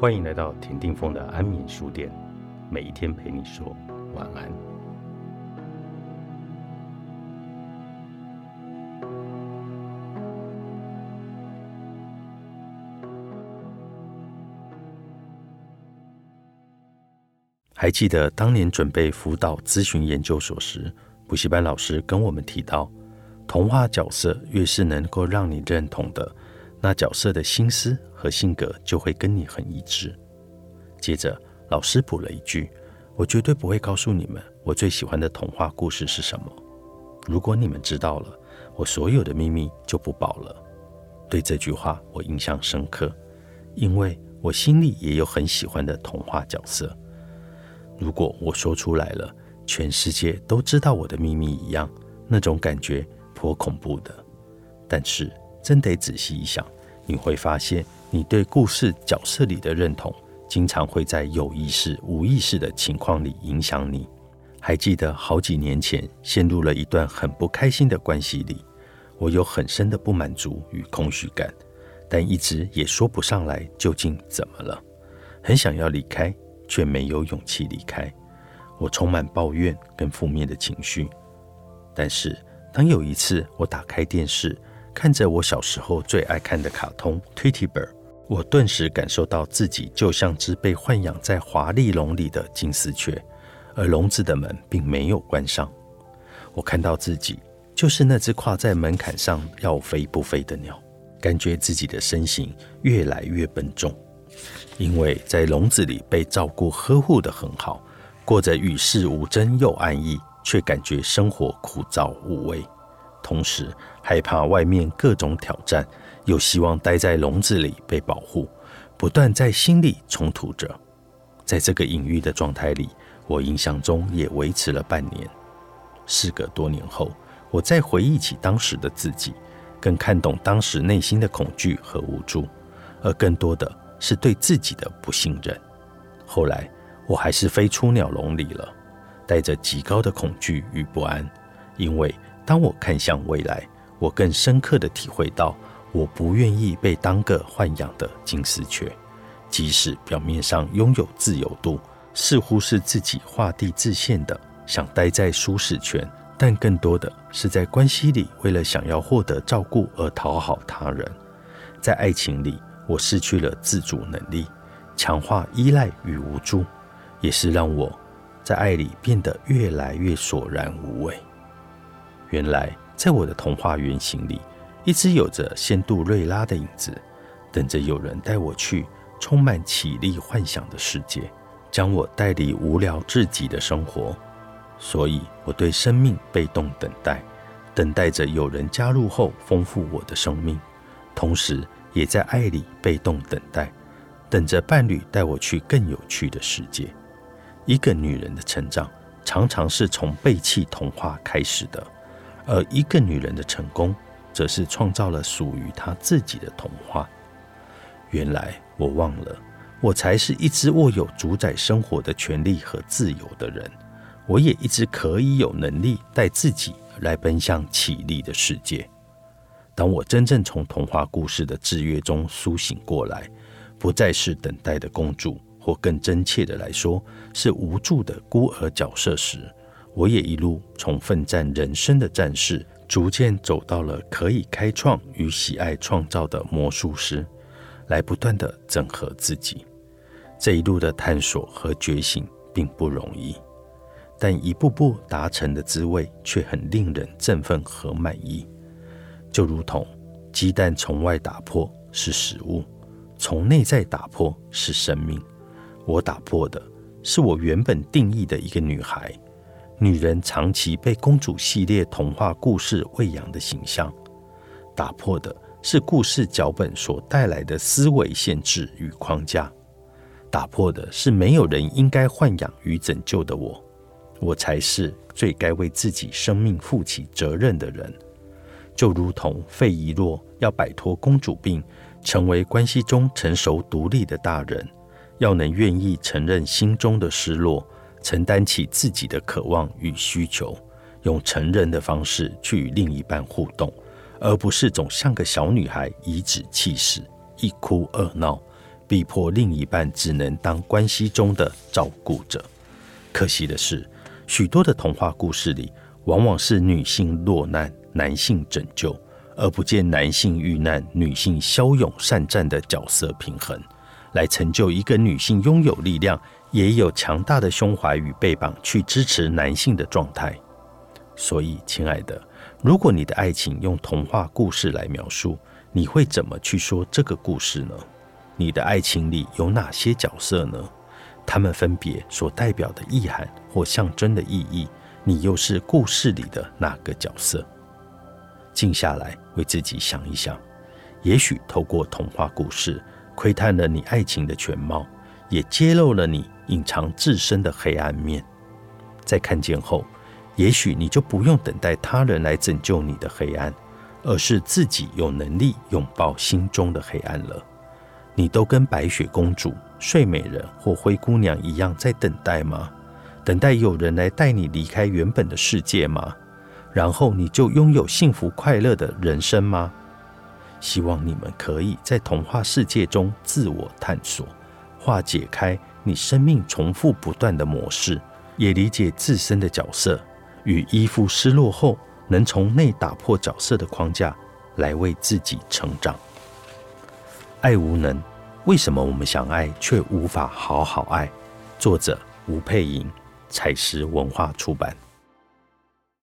欢迎来到田定峰的安眠书店，每一天陪你说晚安。还记得当年准备辅导咨询研究所时，补习班老师跟我们提到，童话角色越是能够让你认同的，那角色的心思和性格就会跟你很一致。接着，老师补了一句：“我绝对不会告诉你们我最喜欢的童话故事是什么。如果你们知道了，我所有的秘密就不保了。”对这句话我印象深刻，因为我心里也有很喜欢的童话角色。如果我说出来了，全世界都知道我的秘密一样，那种感觉颇恐怖的。但是真得仔细一想，你会发现，你对故事角色里的认同，经常会在有意识、无意识的情况里影响你。还记得好几年前，陷入了一段很不开心的关系里，我有很深的不满足与空虚感，但一直也说不上来究竟怎么了，很想要离开。却没有勇气离开。我充满抱怨跟负面的情绪。但是，当有一次我打开电视，看着我小时候最爱看的卡通《Tweety Bird》，我顿时感受到自己就像只被豢养在华丽笼里的金丝雀，而笼子的门并没有关上。我看到自己就是那只跨在门槛上要飞不飞的鸟，感觉自己的身形越来越笨重。因为在笼子里被照顾呵护得很好，过着与世无争又安逸，却感觉生活枯燥无味。同时害怕外面各种挑战，又希望待在笼子里被保护，不断在心里冲突着。在这个隐喻的状态里，我印象中也维持了半年。事隔多年后，我再回忆起当时的自己，更看懂当时内心的恐惧和无助，而更多的。是对自己的不信任。后来，我还是飞出鸟笼里了，带着极高的恐惧与不安。因为当我看向未来，我更深刻的体会到，我不愿意被当个豢养的金丝雀。即使表面上拥有自由度，似乎是自己画地自限的，想待在舒适圈，但更多的是在关系里，为了想要获得照顾而讨好他人。在爱情里。我失去了自主能力，强化依赖与无助，也是让我在爱里变得越来越索然无味。原来，在我的童话原型里，一直有着仙杜瑞拉的影子，等着有人带我去充满绮丽幻想的世界，将我带离无聊至极的生活。所以，我对生命被动等待，等待着有人加入后丰富我的生命，同时。也在爱里被动等待，等着伴侣带我去更有趣的世界。一个女人的成长，常常是从背弃童话开始的，而一个女人的成功，则是创造了属于她自己的童话。原来我忘了，我才是一直握有主宰生活的权利和自由的人。我也一直可以有能力带自己来奔向绮丽的世界。当我真正从童话故事的制约中苏醒过来，不再是等待的公主，或更真切的来说，是无助的孤儿角色时，我也一路从奋战人生的战士，逐渐走到了可以开创与喜爱创造的魔术师，来不断的整合自己。这一路的探索和觉醒并不容易，但一步步达成的滋味却很令人振奋和满意。就如同鸡蛋从外打破是食物，从内在打破是生命。我打破的是我原本定义的一个女孩，女人长期被公主系列童话故事喂养的形象。打破的是故事脚本所带来的思维限制与框架。打破的是没有人应该豢养与拯救的我，我才是最该为自己生命负起责任的人。就如同费遗洛要摆脱公主病，成为关系中成熟独立的大人，要能愿意承认心中的失落，承担起自己的渴望与需求，用成人的方式去与另一半互动，而不是总像个小女孩颐指气使、一哭二闹，逼迫另一半只能当关系中的照顾者。可惜的是，许多的童话故事里，往往是女性落难，男性拯救，而不见男性遇难，女性骁勇善战的角色平衡，来成就一个女性拥有力量，也有强大的胸怀与背膀去支持男性的状态。所以，亲爱的，如果你的爱情用童话故事来描述，你会怎么去说这个故事呢？你的爱情里有哪些角色呢？他们分别所代表的意涵或象征的意义，你又是故事里的哪个角色？静下来，为自己想一想。也许透过童话故事，窥探了你爱情的全貌，也揭露了你隐藏自身的黑暗面。在看见后，也许你就不用等待他人来拯救你的黑暗，而是自己有能力拥抱心中的黑暗了。你都跟白雪公主、睡美人或灰姑娘一样在等待吗？等待有人来带你离开原本的世界吗？然后你就拥有幸福快乐的人生吗？希望你们可以在童话世界中自我探索，化解开你生命重复不断的模式，也理解自身的角色与依附失落后，能从内打破角色的框架，来为自己成长。爱无能。为什么我们想爱却无法好好爱？作者吴佩莹，采石文化出版。